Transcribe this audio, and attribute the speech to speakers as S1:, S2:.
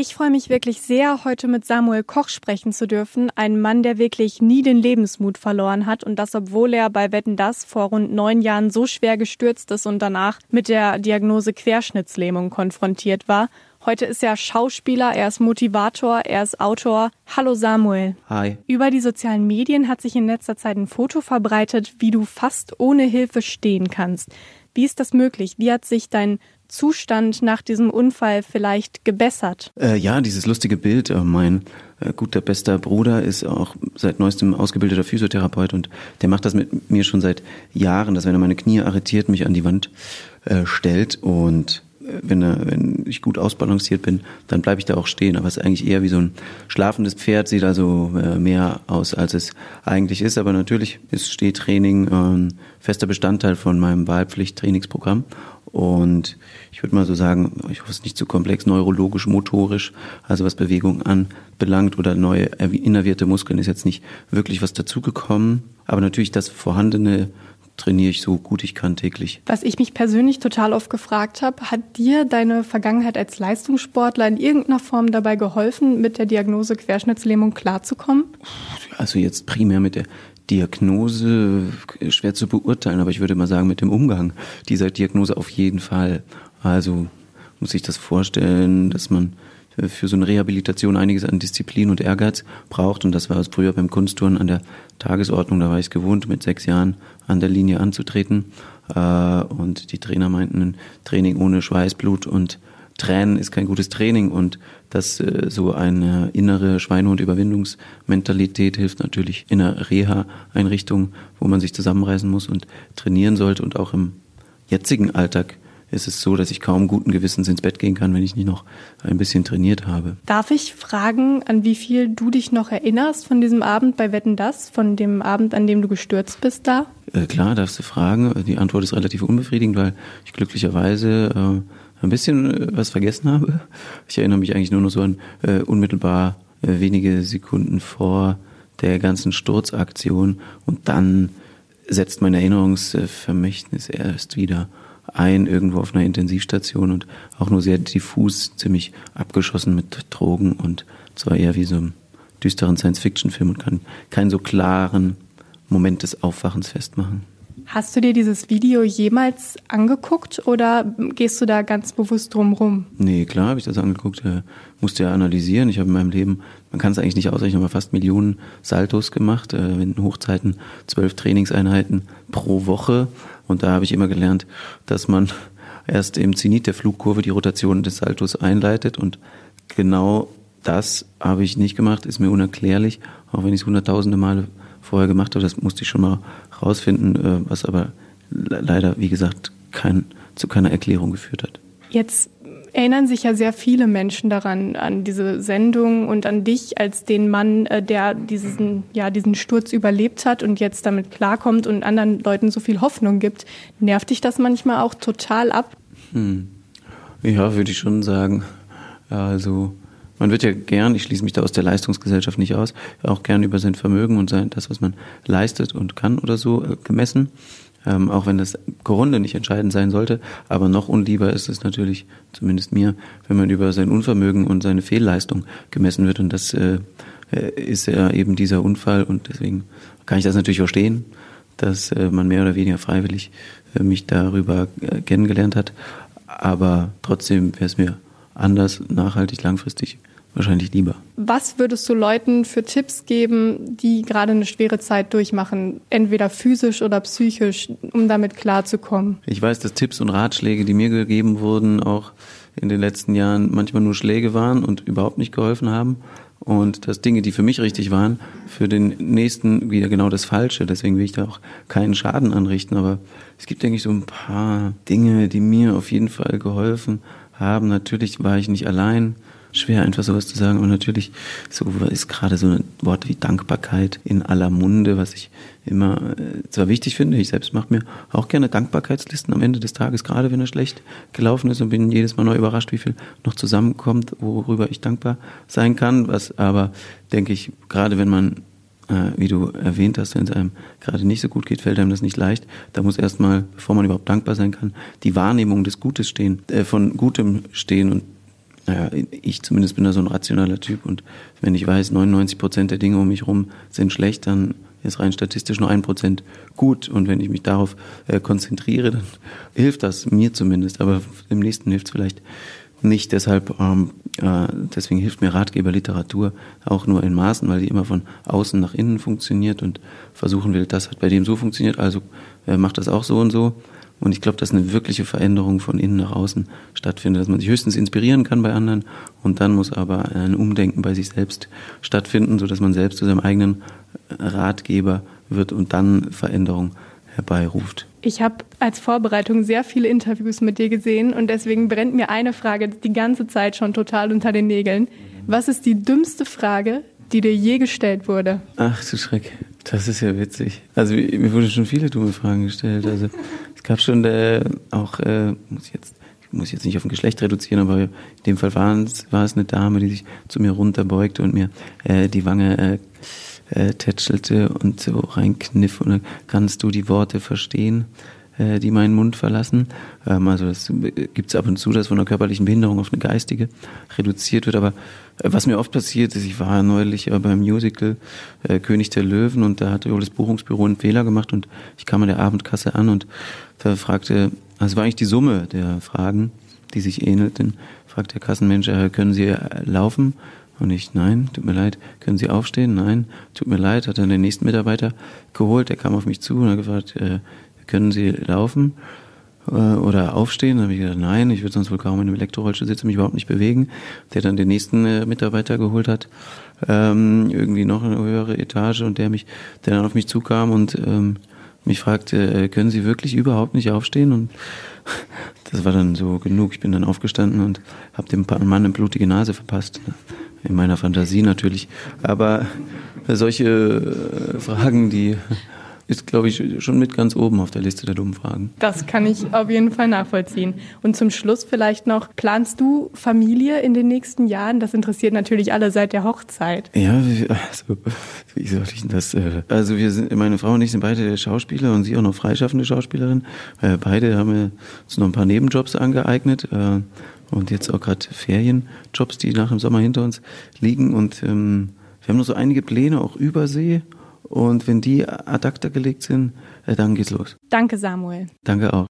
S1: Ich freue mich wirklich sehr, heute mit Samuel Koch sprechen zu dürfen. Ein Mann, der wirklich nie den Lebensmut verloren hat und das, obwohl er bei Wetten Das vor rund neun Jahren so schwer gestürzt ist und danach mit der Diagnose Querschnittslähmung konfrontiert war. Heute ist er Schauspieler, er ist Motivator, er ist Autor. Hallo Samuel.
S2: Hi.
S1: Über die sozialen Medien hat sich in letzter Zeit ein Foto verbreitet, wie du fast ohne Hilfe stehen kannst. Wie ist das möglich? Wie hat sich dein Zustand nach diesem Unfall vielleicht gebessert?
S2: Äh, ja, dieses lustige Bild. Äh, mein äh, guter bester Bruder ist auch seit neuestem ausgebildeter Physiotherapeut und der macht das mit mir schon seit Jahren, dass wenn er meine Knie arretiert, mich an die Wand äh, stellt und wenn, er, wenn ich gut ausbalanciert bin, dann bleibe ich da auch stehen. Aber es ist eigentlich eher wie so ein schlafendes Pferd, sieht also äh, mehr aus, als es eigentlich ist. Aber natürlich ist Stehtraining ein fester Bestandteil von meinem Wahlpflicht-Trainingsprogramm. Und ich würde mal so sagen, ich hoffe es ist nicht zu komplex, neurologisch, motorisch, also was Bewegung anbelangt oder neue innervierte Muskeln ist jetzt nicht wirklich was dazugekommen. Aber natürlich das Vorhandene trainiere ich so gut ich kann täglich.
S1: Was ich mich persönlich total oft gefragt habe, hat dir deine Vergangenheit als Leistungssportler in irgendeiner Form dabei geholfen, mit der Diagnose Querschnittslähmung klarzukommen?
S2: Also jetzt primär mit der Diagnose schwer zu beurteilen, aber ich würde mal sagen, mit dem Umgang dieser Diagnose auf jeden Fall. Also muss ich das vorstellen, dass man für so eine Rehabilitation einiges an Disziplin und Ehrgeiz braucht. Und das war es früher beim Kunsttouren an der Tagesordnung. Da war ich es gewohnt, mit sechs Jahren an der Linie anzutreten. Äh, und die Trainer meinten, ein Training ohne Schweißblut und Tränen ist kein gutes Training und dass äh, so eine innere Schweinehund-Überwindungsmentalität hilft natürlich in einer Reha-Einrichtung, wo man sich zusammenreißen muss und trainieren sollte und auch im jetzigen Alltag ist es so, dass ich kaum guten Gewissens ins Bett gehen kann, wenn ich nicht noch ein bisschen trainiert habe.
S1: Darf ich fragen, an wie viel du dich noch erinnerst von diesem Abend bei Wetten Das, von dem Abend, an dem du gestürzt bist da?
S2: Äh, klar, darfst du fragen. Die Antwort ist relativ unbefriedigend, weil ich glücklicherweise äh, ein bisschen äh, was vergessen habe. Ich erinnere mich eigentlich nur noch so an äh, unmittelbar äh, wenige Sekunden vor der ganzen Sturzaktion und dann setzt mein Erinnerungsvermächtnis erst wieder ein, irgendwo auf einer Intensivstation und auch nur sehr diffus, ziemlich abgeschossen mit Drogen und zwar eher wie so einem düsteren Science-Fiction-Film und kann keinen so klaren Moment des Aufwachens festmachen.
S1: Hast du dir dieses Video jemals angeguckt oder gehst du da ganz bewusst drum rum?
S2: Nee, klar habe ich das angeguckt. Äh, musste ja analysieren. Ich habe in meinem Leben, man kann es eigentlich nicht ausrechnen, aber fast Millionen Saltos gemacht. Äh, in Hochzeiten zwölf Trainingseinheiten pro Woche. Und da habe ich immer gelernt, dass man erst im Zenit der Flugkurve die Rotation des Saltos einleitet. Und genau das habe ich nicht gemacht, ist mir unerklärlich, auch wenn ich es hunderttausende Male vorher gemacht habe. Das musste ich schon mal rausfinden, äh, was aber leider, wie gesagt, kein, zu keiner Erklärung geführt hat.
S1: Jetzt erinnern sich ja sehr viele Menschen daran, an diese Sendung und an dich als den Mann, äh, der diesen, ja, diesen Sturz überlebt hat und jetzt damit klarkommt und anderen Leuten so viel Hoffnung gibt. Nervt dich das manchmal auch total ab?
S2: Hm. Ja, würde ich schon sagen. Also, man wird ja gern, ich schließe mich da aus der Leistungsgesellschaft nicht aus, auch gern über sein Vermögen und sein, das, was man leistet und kann oder so äh, gemessen. Ähm, auch wenn das Grunde nicht entscheidend sein sollte. Aber noch unlieber ist es natürlich, zumindest mir, wenn man über sein Unvermögen und seine Fehlleistung gemessen wird. Und das äh, äh ist ja eben dieser Unfall. Und deswegen kann ich das natürlich verstehen, dass äh, man mehr oder weniger freiwillig äh, mich darüber äh, kennengelernt hat. Aber trotzdem wäre es mir anders, nachhaltig, langfristig wahrscheinlich lieber.
S1: Was würdest du Leuten für Tipps geben, die gerade eine schwere Zeit durchmachen, entweder physisch oder psychisch, um damit klarzukommen?
S2: Ich weiß, dass Tipps und Ratschläge, die mir gegeben wurden, auch in den letzten Jahren manchmal nur Schläge waren und überhaupt nicht geholfen haben. Und dass Dinge, die für mich richtig waren, für den nächsten wieder genau das Falsche. Deswegen will ich da auch keinen Schaden anrichten. Aber es gibt, denke ich, so ein paar Dinge, die mir auf jeden Fall geholfen haben. Natürlich war ich nicht allein. Schwer einfach sowas zu sagen, aber natürlich so ist gerade so ein Wort wie Dankbarkeit in aller Munde, was ich immer äh, zwar wichtig finde. Ich selbst mache mir auch gerne Dankbarkeitslisten am Ende des Tages, gerade wenn er schlecht gelaufen ist und bin jedes Mal neu überrascht, wie viel noch zusammenkommt, worüber ich dankbar sein kann. Was aber, denke ich, gerade wenn man äh, wie du erwähnt hast, wenn es einem gerade nicht so gut geht, fällt einem das nicht leicht. Da muss erstmal, bevor man überhaupt dankbar sein kann, die Wahrnehmung des Gutes stehen, äh, von Gutem stehen und naja, ich zumindest bin da so ein rationaler Typ und wenn ich weiß, 99 Prozent der Dinge um mich herum sind schlecht, dann ist rein statistisch nur ein Prozent gut. Und wenn ich mich darauf äh, konzentriere, dann hilft das mir zumindest. Aber dem nächsten hilft es vielleicht nicht. Deshalb, ähm, äh, deswegen hilft mir Ratgeberliteratur auch nur in Maßen, weil die immer von außen nach innen funktioniert und versuchen will, das hat bei dem so funktioniert, also äh, macht das auch so und so. Und ich glaube, dass eine wirkliche Veränderung von innen nach außen stattfindet, dass man sich höchstens inspirieren kann bei anderen und dann muss aber ein Umdenken bei sich selbst stattfinden, so dass man selbst zu seinem eigenen Ratgeber wird und dann Veränderung herbeiruft.
S1: Ich habe als Vorbereitung sehr viele Interviews mit dir gesehen und deswegen brennt mir eine Frage die ganze Zeit schon total unter den Nägeln. Was ist die dümmste Frage, die dir je gestellt wurde?
S2: Ach du Schreck, das ist ja witzig. Also mir wurden schon viele dumme Fragen gestellt. Also es gab schon äh, auch, äh, muss ich jetzt muss jetzt nicht auf ein Geschlecht reduzieren, aber in dem Fall war es, war es eine Dame, die sich zu mir runterbeugte und mir äh, die Wange äh, äh, tätschelte und so reinkniff und dann kannst du die Worte verstehen, äh, die meinen Mund verlassen. Ähm, also das gibt es ab und zu, dass von einer körperlichen Behinderung auf eine geistige reduziert wird. Aber äh, was mir oft passiert ist, ich war neulich äh, beim Musical äh, König der Löwen und da hatte das Buchungsbüro einen Fehler gemacht und ich kam an der Abendkasse an und da fragte, also war eigentlich die Summe der Fragen, die sich ähnelten, fragt der Kassenmensch, äh, können Sie laufen? Und ich, nein, tut mir leid, können Sie aufstehen? Nein, tut mir leid, hat dann den nächsten Mitarbeiter geholt, der kam auf mich zu und hat gefragt, äh, können Sie laufen äh, oder aufstehen? Dann habe ich gesagt, nein, ich würde sonst wohl kaum in einem Elektrorollstuhl sitzen, mich überhaupt nicht bewegen. Der dann den nächsten äh, Mitarbeiter geholt hat, ähm, irgendwie noch eine höhere Etage und der mich, der dann auf mich zukam und ähm, mich fragte, äh, können Sie wirklich überhaupt nicht aufstehen? Und das war dann so genug. Ich bin dann aufgestanden und habe dem Mann eine blutige Nase verpasst. In meiner Fantasie natürlich. Aber solche Fragen, die ist, glaube ich, schon mit ganz oben auf der Liste der dummen Fragen.
S1: Das kann ich auf jeden Fall nachvollziehen. Und zum Schluss vielleicht noch, planst du Familie in den nächsten Jahren? Das interessiert natürlich alle seit der Hochzeit.
S2: Ja, also, wie soll ich denn das? Äh, also wir sind, meine Frau und ich sind beide Schauspieler und sie auch noch freischaffende Schauspielerin. Äh, beide haben uns noch ein paar Nebenjobs angeeignet äh, und jetzt auch gerade Ferienjobs, die nach dem Sommer hinter uns liegen. Und ähm, wir haben noch so einige Pläne auch übersee und wenn die ad acta gelegt sind, äh, dann geht's los.
S1: Danke, Samuel.
S2: Danke auch.